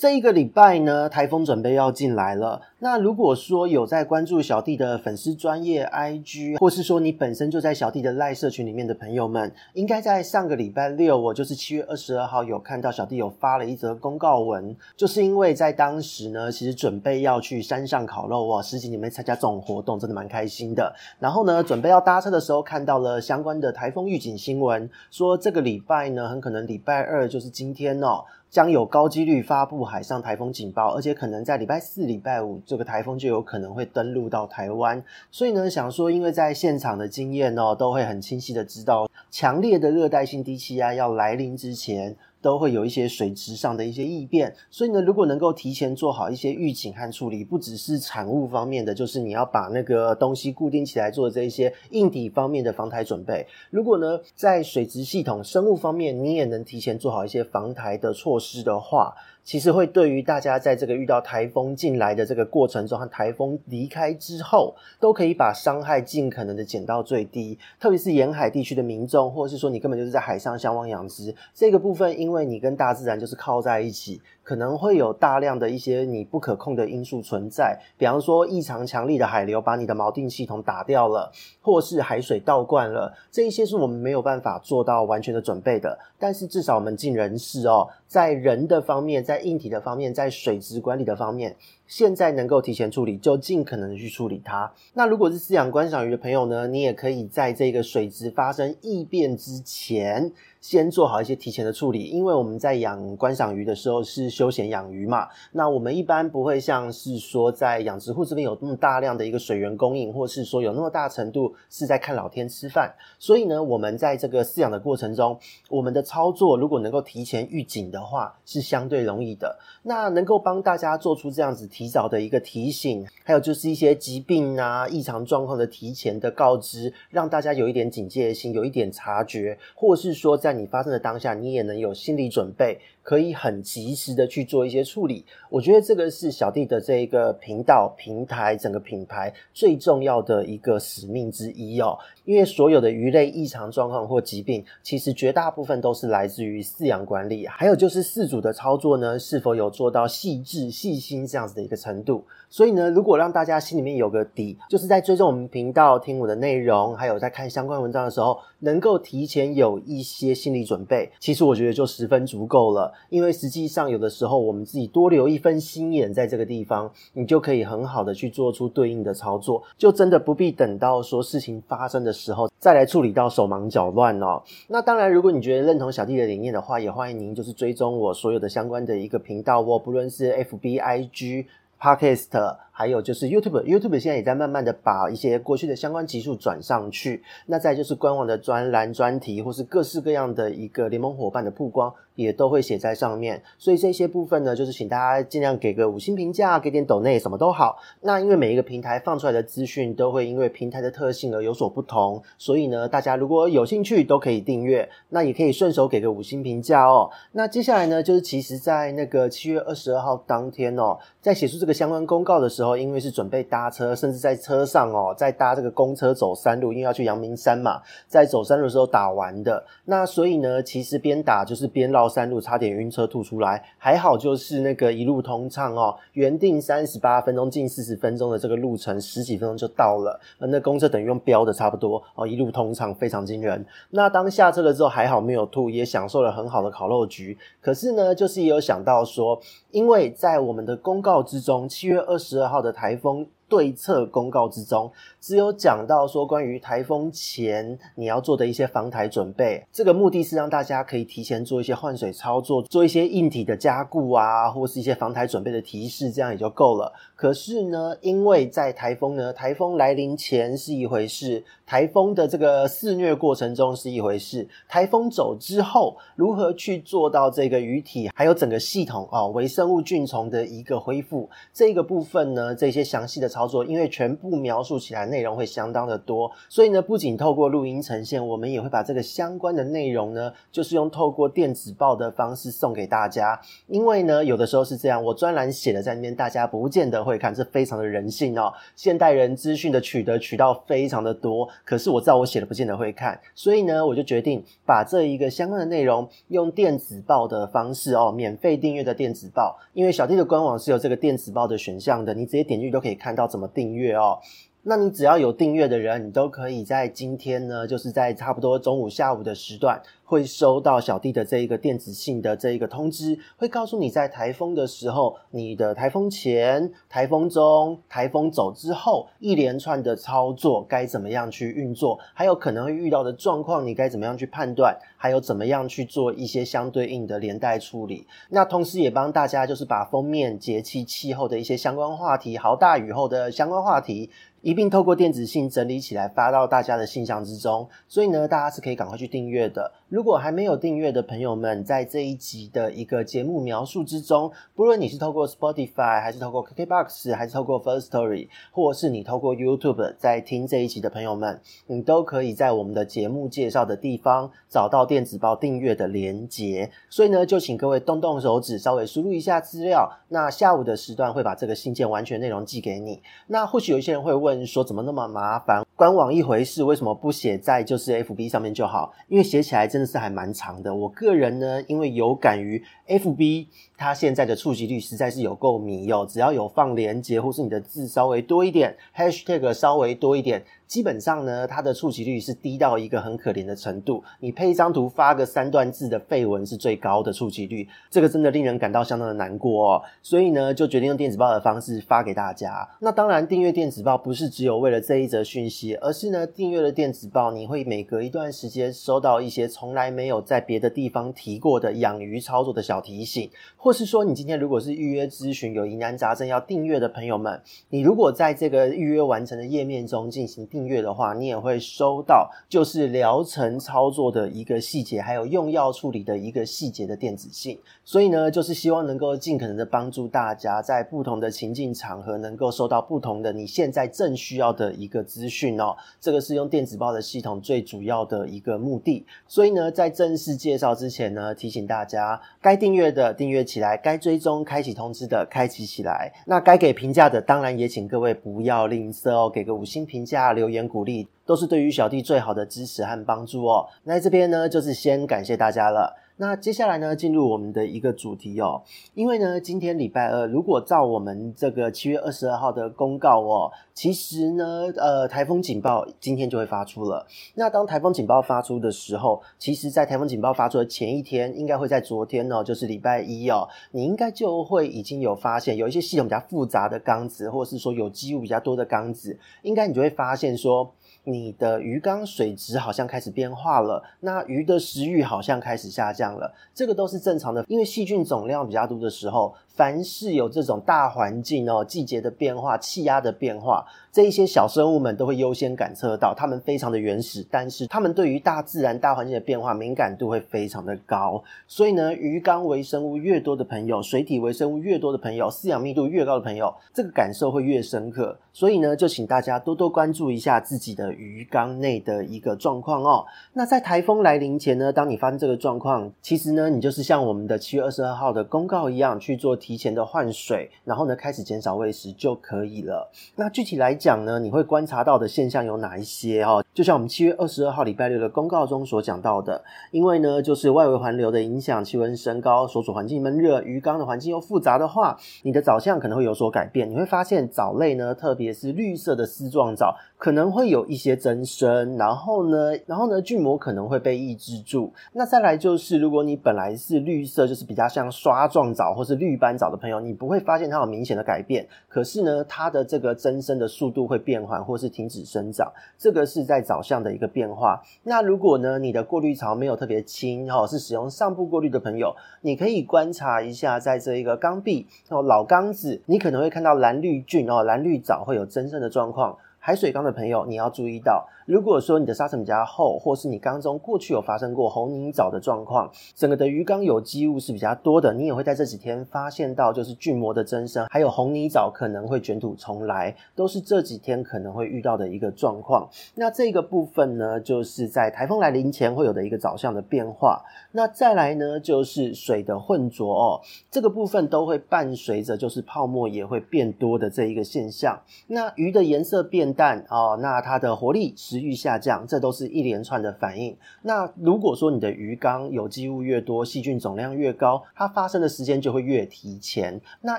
这一个礼拜呢，台风准备要进来了。那如果说有在关注小弟的粉丝专业 IG，或是说你本身就在小弟的赖社群里面的朋友们，应该在上个礼拜六，我就是七月二十二号有看到小弟有发了一则公告文，就是因为在当时呢，其实准备要去山上烤肉哇，十几年没参加这种活动，真的蛮开心的。然后呢，准备要搭车的时候，看到了相关的台风预警新闻，说这个礼拜呢，很可能礼拜二就是今天哦。将有高几率发布海上台风警报，而且可能在礼拜四、礼拜五，这个台风就有可能会登陆到台湾。所以呢，想说，因为在现场的经验哦，都会很清晰的知道，强烈的热带性低气压要来临之前。都会有一些水质上的一些异变，所以呢，如果能够提前做好一些预警和处理，不只是产物方面的，就是你要把那个东西固定起来做这一些硬底方面的防台准备。如果呢，在水质系统、生物方面，你也能提前做好一些防台的措施的话，其实会对于大家在这个遇到台风进来的这个过程中和台风离开之后，都可以把伤害尽可能的减到最低。特别是沿海地区的民众，或者是说你根本就是在海上相望养殖这个部分，因为你跟大自然就是靠在一起。可能会有大量的一些你不可控的因素存在，比方说异常强力的海流把你的锚定系统打掉了，或是海水倒灌了，这一些是我们没有办法做到完全的准备的。但是至少我们尽人事哦，在人的方面，在硬体的方面，在水质管理的方面，现在能够提前处理，就尽可能的去处理它。那如果是饲养观赏鱼的朋友呢，你也可以在这个水质发生异变之前，先做好一些提前的处理，因为我们在养观赏鱼的时候是休闲养鱼嘛，那我们一般不会像是说在养殖户这边有那么大量的一个水源供应，或是说有那么大程度是在看老天吃饭，所以呢，我们在这个饲养的过程中，我们的操作如果能够提前预警的话，是相对容易的。那能够帮大家做出这样子提早的一个提醒，还有就是一些疾病啊、异常状况的提前的告知，让大家有一点警戒心，有一点察觉，或是说在。你发生的当下，你也能有心理准备。可以很及时的去做一些处理，我觉得这个是小弟的这一个频道平台整个品牌最重要的一个使命之一哦。因为所有的鱼类异常状况或疾病，其实绝大部分都是来自于饲养管理，还有就是饲主的操作呢，是否有做到细致细心这样子的个程度。所以呢，如果让大家心里面有个底，就是在追踪我们频道、听我的内容，还有在看相关文章的时候，能够提前有一些心理准备，其实我觉得就十分足够了。因为实际上，有的时候我们自己多留一分心眼在这个地方，你就可以很好的去做出对应的操作，就真的不必等到说事情发生的时候再来处理到手忙脚乱哦。那当然，如果你觉得认同小弟的理念的话，也欢迎您就是追踪我所有的相关的一个频道哦，不论是 FB、IG、Podcast。还有就是 YouTube，YouTube 现在也在慢慢的把一些过去的相关集数转上去。那再就是官网的专栏、专题，或是各式各样的一个联盟伙伴的曝光，也都会写在上面。所以这些部分呢，就是请大家尽量给个五星评价，给点抖内，什么都好。那因为每一个平台放出来的资讯都会因为平台的特性而有所不同，所以呢，大家如果有兴趣都可以订阅，那也可以顺手给个五星评价哦。那接下来呢，就是其实在那个七月二十二号当天哦，在写出这个相关公告的时候。因为是准备搭车，甚至在车上哦，在搭这个公车走山路，因为要去阳明山嘛，在走山路的时候打完的。那所以呢，其实边打就是边绕山路，差点晕车吐出来。还好就是那个一路通畅哦，原定三十八分钟，近四十分钟的这个路程，十几分钟就到了。那公车等于用飙的差不多哦，一路通畅，非常惊人。那当下车了之后，还好没有吐，也享受了很好的烤肉局。可是呢，就是也有想到说，因为在我们的公告之中，七月二十二号的台风对策公告之中，只有讲到说关于台风前你要做的一些防台准备。这个目的是让大家可以提前做一些换水操作，做一些硬体的加固啊，或是一些防台准备的提示，这样也就够了。可是呢，因为在台风呢，台风来临前是一回事，台风的这个肆虐过程中是一回事，台风走之后，如何去做到这个鱼体还有整个系统啊，微生物菌丛的一个恢复，这个部分呢，这些详细的操操作，因为全部描述起来内容会相当的多，所以呢，不仅透过录音呈现，我们也会把这个相关的内容呢，就是用透过电子报的方式送给大家，因为呢，有的时候是这样，我专栏写的在那边，大家不见得。会看，这非常的人性哦。现代人资讯的取得渠道非常的多，可是我知道我写的不见得会看，所以呢，我就决定把这一个相关的内容用电子报的方式哦，免费订阅的电子报。因为小弟的官网是有这个电子报的选项的，你直接点进去都可以看到怎么订阅哦。那你只要有订阅的人，你都可以在今天呢，就是在差不多中午、下午的时段，会收到小弟的这一个电子信的这一个通知，会告诉你在台风的时候，你的台风前、台风中、台风走之后，一连串的操作该怎么样去运作，还有可能会遇到的状况，你该怎么样去判断，还有怎么样去做一些相对应的连带处理。那同时也帮大家就是把封面节气气候的一些相关话题，豪大雨后的相关话题。一并透过电子信整理起来发到大家的信箱之中，所以呢，大家是可以赶快去订阅的。如果还没有订阅的朋友们，在这一集的一个节目描述之中，不论你是透过 Spotify，还是透过 KKBOX，还是透过 First Story，或是你透过 YouTube 在听这一集的朋友们，你都可以在我们的节目介绍的地方找到电子报订阅的连结。所以呢，就请各位动动手指，稍微输入一下资料。那下午的时段会把这个信件完全内容寄给你。那或许有一些人会问。说怎么那么麻烦？官网一回事，为什么不写在就是 FB 上面就好？因为写起来真的是还蛮长的。我个人呢，因为有感于 FB，它现在的触及率实在是有够迷哦。只要有放连接，或是你的字稍微多一点，#hashtag 稍微多一点。基本上呢，它的触及率是低到一个很可怜的程度。你配一张图，发个三段字的废文是最高的触及率，这个真的令人感到相当的难过哦。所以呢，就决定用电子报的方式发给大家。那当然，订阅电子报不是只有为了这一则讯息，而是呢，订阅了电子报，你会每隔一段时间收到一些从来没有在别的地方提过的养鱼操作的小提醒，或是说，你今天如果是预约咨询有疑难杂症要订阅的朋友们，你如果在这个预约完成的页面中进行订。阅的话，你也会收到就是疗程操作的一个细节，还有用药处理的一个细节的电子信。所以呢，就是希望能够尽可能的帮助大家在不同的情境场合，能够收到不同的你现在正需要的一个资讯哦。这个是用电子报的系统最主要的一个目的。所以呢，在正式介绍之前呢，提醒大家，该订阅的订阅起来，该追踪开启通知的开启起来。那该给评价的，当然也请各位不要吝啬哦，给个五星评价留言鼓励都是对于小弟最好的支持和帮助哦。那在这边呢，就是先感谢大家了。那接下来呢，进入我们的一个主题哦。因为呢，今天礼拜二，如果照我们这个七月二十二号的公告哦，其实呢，呃，台风警报今天就会发出了。那当台风警报发出的时候，其实在台风警报发出的前一天，应该会在昨天哦，就是礼拜一哦，你应该就会已经有发现，有一些系统比较复杂的缸子，或者是说有机物比较多的缸子，应该你就会发现说。你的鱼缸水质好像开始变化了，那鱼的食欲好像开始下降了，这个都是正常的，因为细菌总量比较多的时候。凡是有这种大环境哦，季节的变化、气压的变化，这一些小生物们都会优先感测到，它们非常的原始，但是它们对于大自然大环境的变化敏感度会非常的高。所以呢，鱼缸微生物越多的朋友，水体微生物越多的朋友，饲养密度越高的朋友，这个感受会越深刻。所以呢，就请大家多多关注一下自己的鱼缸内的一个状况哦。那在台风来临前呢，当你发生这个状况，其实呢，你就是像我们的七月二十二号的公告一样去做。提前的换水，然后呢，开始减少喂食就可以了。那具体来讲呢，你会观察到的现象有哪一些哦？就像我们七月二十二号礼拜六的公告中所讲到的，因为呢，就是外围环流的影响，气温升高，所处环境闷热，鱼缸的环境又复杂的话，你的藻相可能会有所改变。你会发现藻类呢，特别是绿色的丝状藻，可能会有一些增生，然后呢，然后呢，菌膜可能会被抑制住。那再来就是，如果你本来是绿色，就是比较像刷状藻或是绿斑藻的朋友，你不会发现它有明显的改变。可是呢，它的这个增生的速度会变缓，或是停止生长，这个是在藻相的一个变化。那如果呢，你的过滤槽没有特别轻，哦，是使用上部过滤的朋友，你可以观察一下，在这一个缸壁哦，老缸子，你可能会看到蓝绿菌哦，蓝绿藻会有增生的状况。海水缸的朋友，你要注意到，如果说你的沙层比较厚，或是你缸中过去有发生过红泥藻的状况，整个的鱼缸有机物是比较多的，你也会在这几天发现到就是菌膜的增生，还有红泥藻可能会卷土重来，都是这几天可能会遇到的一个状况。那这个部分呢，就是在台风来临前会有的一个早相的变化。那再来呢，就是水的混浊哦，这个部分都会伴随着就是泡沫也会变多的这一个现象。那鱼的颜色变淡哦，那它的活力、下降，这都是一连串的反应。那如果说你的鱼缸有机物越多，细菌总量越高，它发生的时间就会越提前。那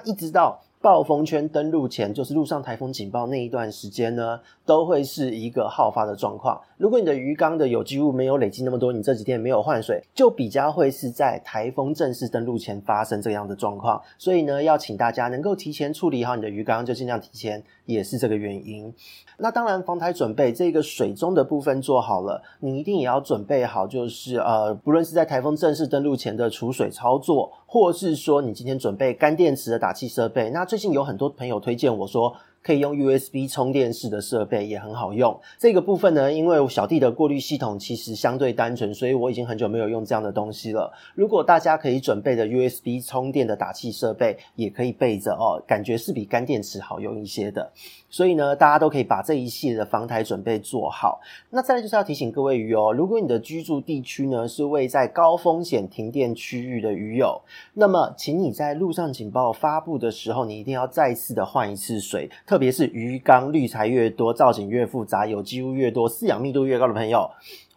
一直到暴风圈登陆前，就是陆上台风警报那一段时间呢，都会是一个好发的状况。如果你的鱼缸的有机物没有累积那么多，你这几天没有换水，就比较会是在台风正式登陆前发生这样的状况。所以呢，要请大家能够提前处理好你的鱼缸，就尽量提前，也是这个原因。那当然，防台准备这个水中的部分做好了，你一定也要准备好，就是呃，不论是在台风正式登陆前的储水操作，或是说你今天准备干电池的打气设备。那最近有很多朋友推荐我说，可以用 USB 充电式的设备也很好用。这个部分呢，因为小弟的过滤系统其实相对单纯，所以我已经很久没有用这样的东西了。如果大家可以准备的 USB 充电的打气设备，也可以备着哦，感觉是比干电池好用一些的。所以呢，大家都可以把这一系列的防台准备做好。那再来就是要提醒各位鱼友，如果你的居住地区呢是位在高风险停电区域的鱼友，那么请你在路上警报发布的时候，你一定要再次的换一次水，特别是鱼缸滤材越多、造型越复杂、有机物越多、饲养密度越高的朋友。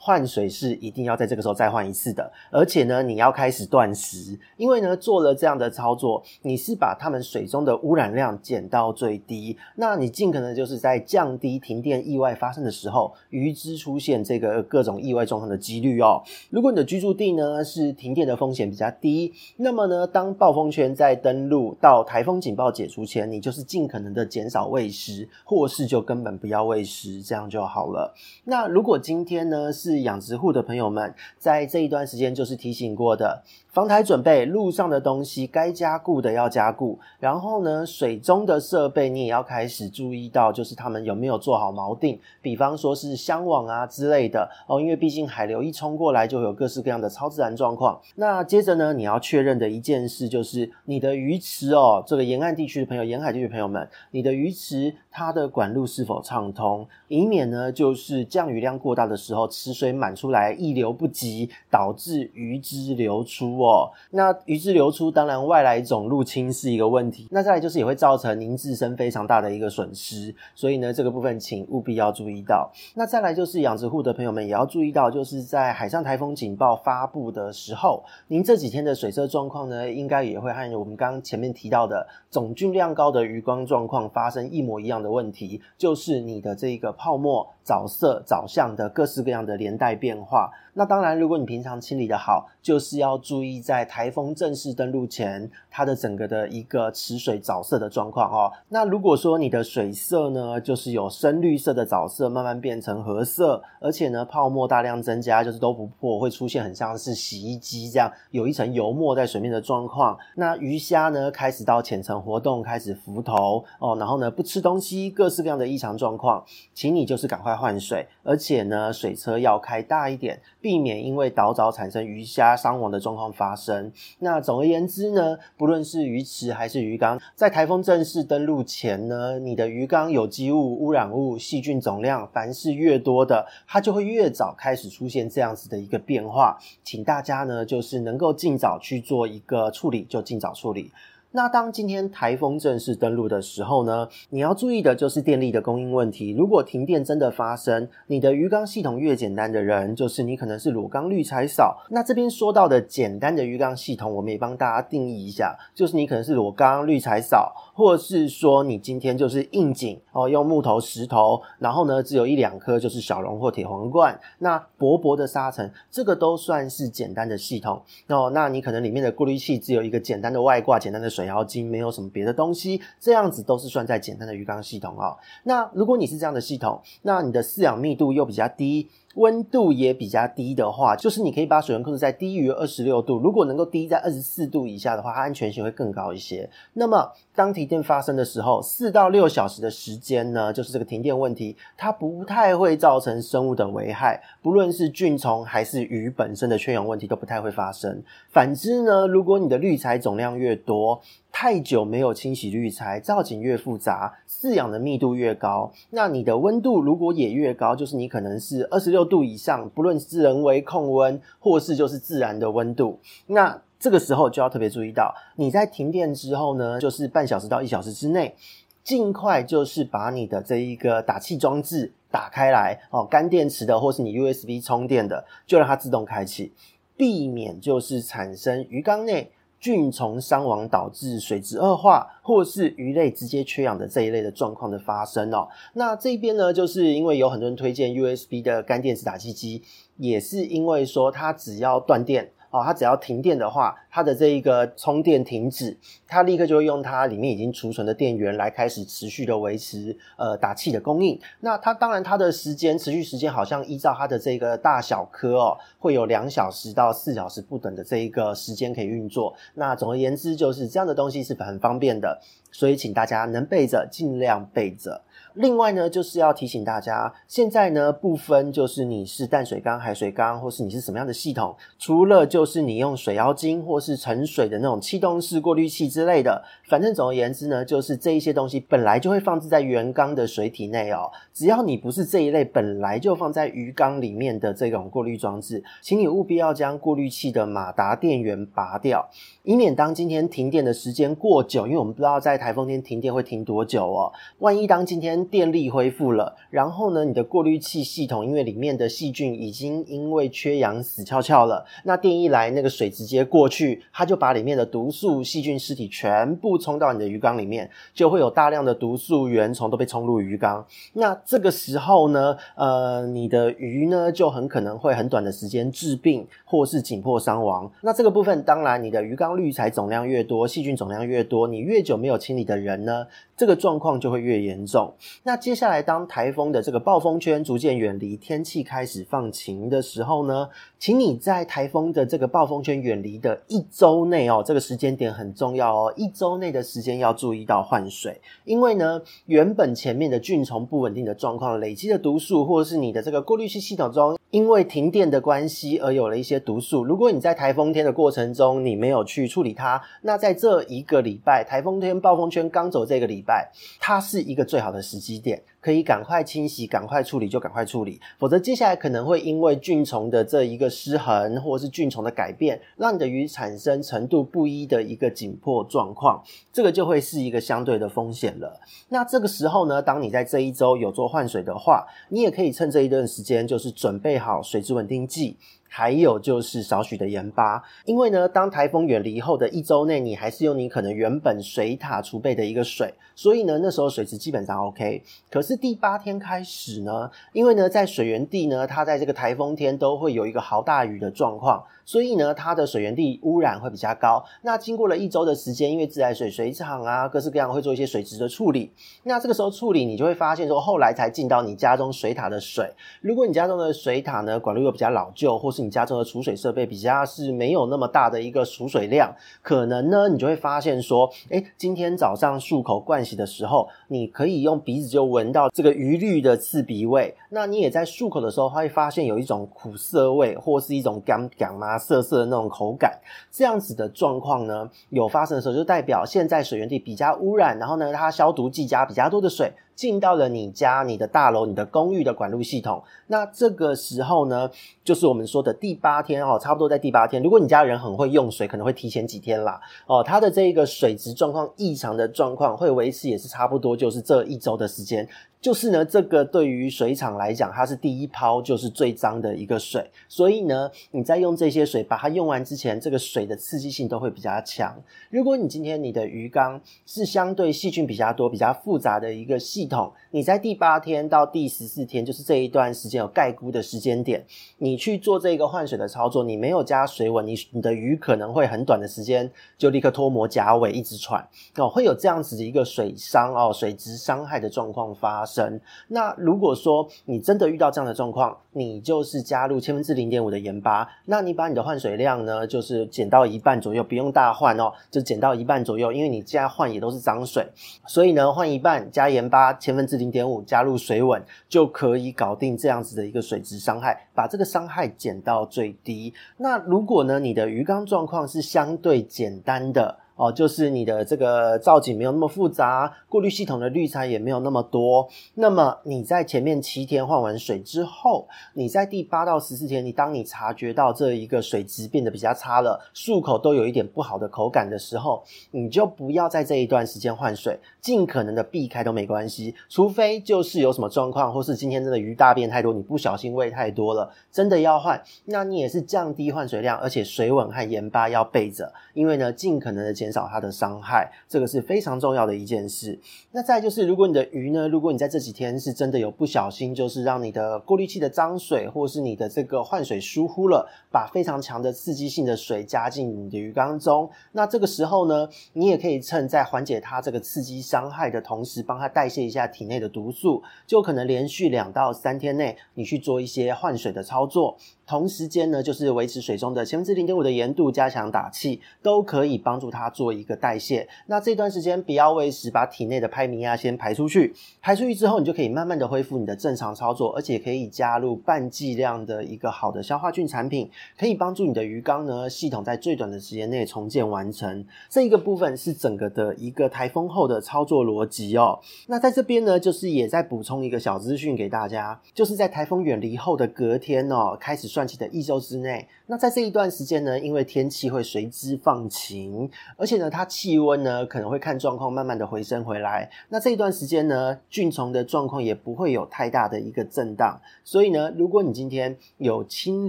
换水是一定要在这个时候再换一次的，而且呢，你要开始断食，因为呢，做了这样的操作，你是把它们水中的污染量减到最低，那你尽可能就是在降低停电意外发生的时候，鱼只出现这个各种意外状况的几率哦。如果你的居住地呢是停电的风险比较低，那么呢，当暴风圈在登陆到台风警报解除前，你就是尽可能的减少喂食，或是就根本不要喂食，这样就好了。那如果今天呢是养殖户的朋友们，在这一段时间就是提醒过的。防台准备，路上的东西该加固的要加固，然后呢，水中的设备你也要开始注意到，就是他们有没有做好锚定，比方说是箱网啊之类的哦，因为毕竟海流一冲过来，就有各式各样的超自然状况。那接着呢，你要确认的一件事就是你的鱼池哦，这个沿岸地区的朋友、沿海地区朋友们，你的鱼池它的管路是否畅通，以免呢就是降雨量过大的时候，池水水满出来，溢流不及，导致鱼汁流出哦。那鱼汁流出，当然外来种入侵是一个问题。那再来就是也会造成您自身非常大的一个损失，所以呢，这个部分请务必要注意到。那再来就是养殖户的朋友们也要注意到，就是在海上台风警报发布的时候，您这几天的水色状况呢，应该也会和我们刚刚前面提到的总菌量高的鱼缸状况发生一模一样的问题，就是你的这个泡沫。藻色、藻相的各式各样的连带变化。那当然，如果你平常清理得好，就是要注意在台风正式登陆前，它的整个的一个池水藻色的状况哦。那如果说你的水色呢，就是有深绿色的藻色，慢慢变成褐色，而且呢泡沫大量增加，就是都不破，会出现很像是洗衣机这样有一层油墨在水面的状况。那鱼虾呢开始到浅层活动，开始浮头哦，然后呢不吃东西，各式各样的异常状况，请你就是赶快。换水，而且呢，水车要开大一点，避免因为倒藻产生鱼虾伤亡的状况发生。那总而言之呢，不论是鱼池还是鱼缸，在台风正式登陆前呢，你的鱼缸有机物、污染物、细菌总量，凡是越多的，它就会越早开始出现这样子的一个变化。请大家呢，就是能够尽早去做一个处理，就尽早处理。那当今天台风正式登陆的时候呢，你要注意的就是电力的供应问题。如果停电真的发生，你的鱼缸系统越简单的人，就是你可能是裸缸滤材少。那这边说到的简单的鱼缸系统，我们也帮大家定义一下，就是你可能是裸缸滤材少，或者是说你今天就是硬景哦，用木头、石头，然后呢只有一两颗就是小龙或铁皇冠，那薄薄的沙层，这个都算是简单的系统哦。那你可能里面的过滤器只有一个简单的外挂、简单的水妖精，没有什么别的东西，这样子都是算在简单的鱼缸系统哦。那如果你是这样的系统，那你的饲养密度又比较低。温度也比较低的话，就是你可以把水温控制在低于二十六度。如果能够低在二十四度以下的话，它安全性会更高一些。那么，当停电发生的时候，四到六小时的时间呢，就是这个停电问题，它不太会造成生物的危害，不论是菌虫还是鱼本身的缺氧问题都不太会发生。反之呢，如果你的滤材总量越多，太久没有清洗滤材，造景越复杂，饲养的密度越高，那你的温度如果也越高，就是你可能是二十六度以上，不论是人为控温，或是就是自然的温度，那这个时候就要特别注意到，你在停电之后呢，就是半小时到一小时之内，尽快就是把你的这一个打气装置打开来哦，干电池的或是你 USB 充电的，就让它自动开启，避免就是产生鱼缸内。菌虫伤亡导致水质恶化，或是鱼类直接缺氧的这一类的状况的发生哦。那这边呢，就是因为有很多人推荐 USB 的干电池打气机，也是因为说它只要断电。哦，它只要停电的话，它的这一个充电停止，它立刻就会用它里面已经储存的电源来开始持续的维持呃打气的供应。那它当然它的时间持续时间好像依照它的这个大小颗哦，会有两小时到四小时不等的这一个时间可以运作。那总而言之，就是这样的东西是很方便的，所以请大家能备着尽量备着。另外呢，就是要提醒大家，现在呢不分就是你是淡水缸、海水缸，或是你是什么样的系统，除了就是你用水妖精或是盛水的那种气动式过滤器之类的，反正总而言之呢，就是这一些东西本来就会放置在原缸的水体内哦。只要你不是这一类本来就放在鱼缸里面的这种过滤装置，请你务必要将过滤器的马达电源拔掉，以免当今天停电的时间过久，因为我们不知道在台风天停电会停多久哦。万一当今天电力恢复了，然后呢，你的过滤器系统因为里面的细菌已经因为缺氧死翘翘了，那电一来，那个水直接过去，它就把里面的毒素、细菌尸体全部冲到你的鱼缸里面，就会有大量的毒素原虫都被冲入鱼缸。那这个时候呢，呃，你的鱼呢就很可能会很短的时间致病或是紧迫伤亡。那这个部分，当然你的鱼缸滤材总量越多，细菌总量越多，你越久没有清理的人呢，这个状况就会越严重。那接下来，当台风的这个暴风圈逐渐远离，天气开始放晴的时候呢，请你在台风的这个暴风圈远离的一周内哦，这个时间点很重要哦，一周内的时间要注意到换水，因为呢，原本前面的菌虫不稳定的状况累积的毒素，或者是你的这个过滤器系统中，因为停电的关系而有了一些毒素。如果你在台风天的过程中你没有去处理它，那在这一个礼拜，台风天暴风圈刚走这个礼拜，它是一个最好的时机点。可以赶快清洗，赶快处理就赶快处理，否则接下来可能会因为菌虫的这一个失衡，或者是菌虫的改变，让你的鱼产生程度不一的一个紧迫状况，这个就会是一个相对的风险了。那这个时候呢，当你在这一周有做换水的话，你也可以趁这一段时间，就是准备好水质稳定剂。还有就是少许的盐巴，因为呢，当台风远离后的一周内，你还是用你可能原本水塔储备的一个水，所以呢，那时候水质基本上 OK。可是第八天开始呢，因为呢，在水源地呢，它在这个台风天都会有一个豪大雨的状况。所以呢，它的水源地污染会比较高。那经过了一周的时间，因为自来水水厂啊，各式各样会做一些水质的处理。那这个时候处理，你就会发现说，后来才进到你家中水塔的水。如果你家中的水塔呢，管路又比较老旧，或是你家中的储水设备比较是没有那么大的一个储水量，可能呢，你就会发现说，诶，今天早上漱口盥洗的时候，你可以用鼻子就闻到这个余氯的刺鼻味。那你也在漱口的时候，会发现有一种苦涩味，或是一种干干吗。涩涩的那种口感，这样子的状况呢，有发生的时候，就代表现在水源地比较污染，然后呢，它消毒剂加比较多的水，进到了你家、你的大楼、你的公寓的管路系统。那这个时候呢，就是我们说的第八天哦，差不多在第八天。如果你家人很会用水，可能会提前几天啦哦，它的这个水质状况异常的状况会维持，也是差不多就是这一周的时间。就是呢，这个对于水厂来讲，它是第一泡就是最脏的一个水，所以呢，你在用这些水把它用完之前，这个水的刺激性都会比较强。如果你今天你的鱼缸是相对细菌比较多、比较复杂的一个细系统，你在第八天到第十四天，就是这一段时间有概估的时间点，你去做这个换水的操作，你没有加水稳，你你的鱼可能会很短的时间就立刻脱膜甲尾，一直喘哦，会有这样子的一个水伤哦，水质伤害的状况发生。那如果说你真的遇到这样的状况，你就是加入千分之零点五的盐巴，那你把你的换水量呢，就是减到一半左右，不用大换哦，就减到一半左右，因为你加换也都是脏水，所以呢，换一半加盐巴千分之零点五，加入水稳就可以搞定这样子的一个水质伤害，把这个伤害减到最低。那如果呢，你的鱼缸状况是相对简单的。哦，就是你的这个造景没有那么复杂，过滤系统的滤材也没有那么多。那么你在前面七天换完水之后，你在第八到十四天，你当你察觉到这一个水质变得比较差了，漱口都有一点不好的口感的时候，你就不要在这一段时间换水，尽可能的避开都没关系。除非就是有什么状况，或是今天真的鱼大便太多，你不小心喂太多了，真的要换，那你也是降低换水量，而且水稳和盐巴要备着，因为呢，尽可能的。减少它的伤害，这个是非常重要的一件事。那再就是，如果你的鱼呢，如果你在这几天是真的有不小心，就是让你的过滤器的脏水，或是你的这个换水疏忽了，把非常强的刺激性的水加进你的鱼缸中，那这个时候呢，你也可以趁在缓解它这个刺激伤害的同时，帮它代谢一下体内的毒素，就可能连续两到三天内，你去做一些换水的操作。同时间呢，就是维持水中的千分之零点五的盐度，加强打气，都可以帮助它做一个代谢。那这段时间不要喂食，把体内的拍米亚先排出去。排出去之后，你就可以慢慢的恢复你的正常操作，而且可以加入半剂量的一个好的消化菌产品，可以帮助你的鱼缸呢系统在最短的时间内重建完成。这一个部分是整个的一个台风后的操作逻辑哦。那在这边呢，就是也再补充一个小资讯给大家，就是在台风远离后的隔天哦，开始。算起的一周之内，那在这一段时间呢，因为天气会随之放晴，而且呢，它气温呢可能会看状况慢慢的回升回来。那这一段时间呢，菌虫的状况也不会有太大的一个震荡。所以呢，如果你今天有清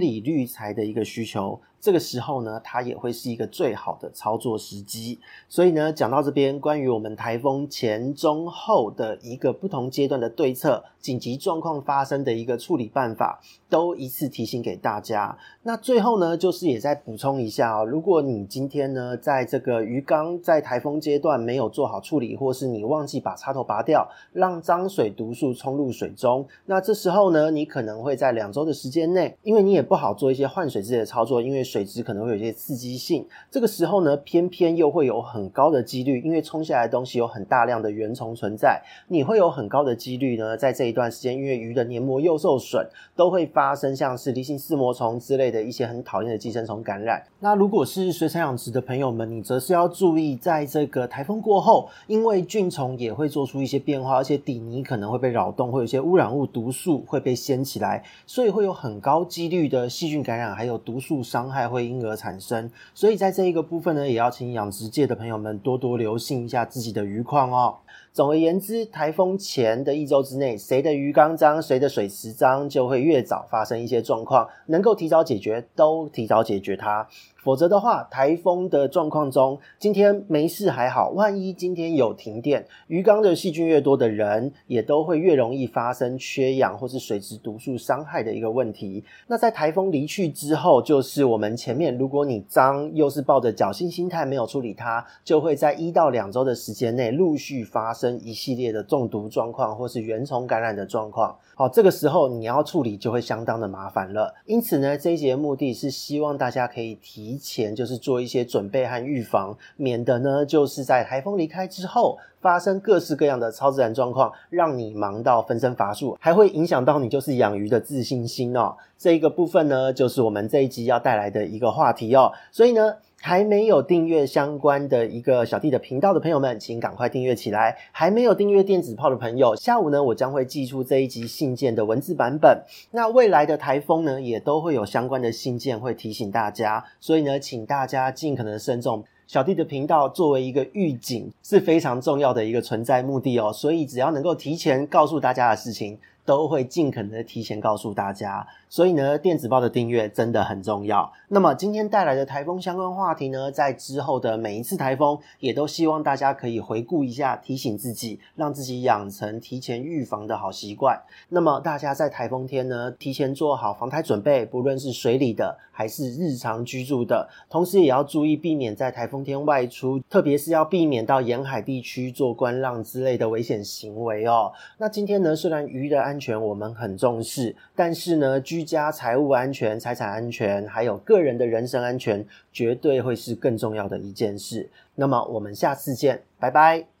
理滤材的一个需求，这个时候呢，它也会是一个最好的操作时机。所以呢，讲到这边，关于我们台风前、中、后的一个不同阶段的对策、紧急状况发生的一个处理办法，都一次提醒给大家。那最后后呢，就是也再补充一下哦，如果你今天呢，在这个鱼缸在台风阶段没有做好处理，或是你忘记把插头拔掉，让脏水毒素冲入水中，那这时候呢，你可能会在两周的时间内，因为你也不好做一些换水之类的操作，因为水质可能会有些刺激性，这个时候呢，偏偏又会有很高的几率，因为冲下来的东西有很大量的原虫存在，你会有很高的几率呢，在这一段时间，因为鱼的黏膜又受损，都会发生像是离心四膜虫之类的一些很讨厌的寄生虫感染。那如果是水产养殖的朋友们，你则是要注意，在这个台风过后，因为菌虫也会做出一些变化，而且底泥可能会被扰动，会有一些污染物毒素会被掀起来，所以会有很高几率的细菌感染，还有毒素伤害会因而产生，所以在这一个部分呢，也要请养殖界的朋友们多多留心一下自己的鱼况哦。总而言之，台风前的一周之内，谁的鱼缸脏，谁的水池脏，就会越早发生一些状况，能够提早解决，都提早解决它。否则的话，台风的状况中，今天没事还好，万一今天有停电，鱼缸的细菌越多的人，也都会越容易发生缺氧或是水质毒素伤害的一个问题。那在台风离去之后，就是我们前面，如果你脏又是抱着侥幸心态没有处理它，就会在一到两周的时间内陆续发生一系列的中毒状况或是原虫感染的状况。好，这个时候你要处理就会相当的麻烦了。因此呢，这一节目的是希望大家可以提前就是做一些准备和预防，免得呢就是在台风离开之后发生各式各样的超自然状况，让你忙到分身乏术，还会影响到你就是养鱼的自信心哦。这一个部分呢，就是我们这一集要带来的一个话题哦。所以呢。还没有订阅相关的一个小弟的频道的朋友们，请赶快订阅起来。还没有订阅电子炮的朋友，下午呢，我将会寄出这一集信件的文字版本。那未来的台风呢，也都会有相关的信件会提醒大家，所以呢，请大家尽可能慎重。小弟的频道作为一个预警，是非常重要的一个存在目的哦。所以只要能够提前告诉大家的事情，都会尽可能的提前告诉大家。所以呢，电子报的订阅真的很重要。那么今天带来的台风相关话题呢，在之后的每一次台风，也都希望大家可以回顾一下，提醒自己，让自己养成提前预防的好习惯。那么大家在台风天呢，提前做好防台准备，不论是水里的还是日常居住的，同时也要注意避免在台风天外出，特别是要避免到沿海地区做观浪之类的危险行为哦。那今天呢，虽然鱼的安安全我们很重视，但是呢，居家财务安全、财产安全，还有个人的人身安全，绝对会是更重要的一件事。那么，我们下次见，拜拜。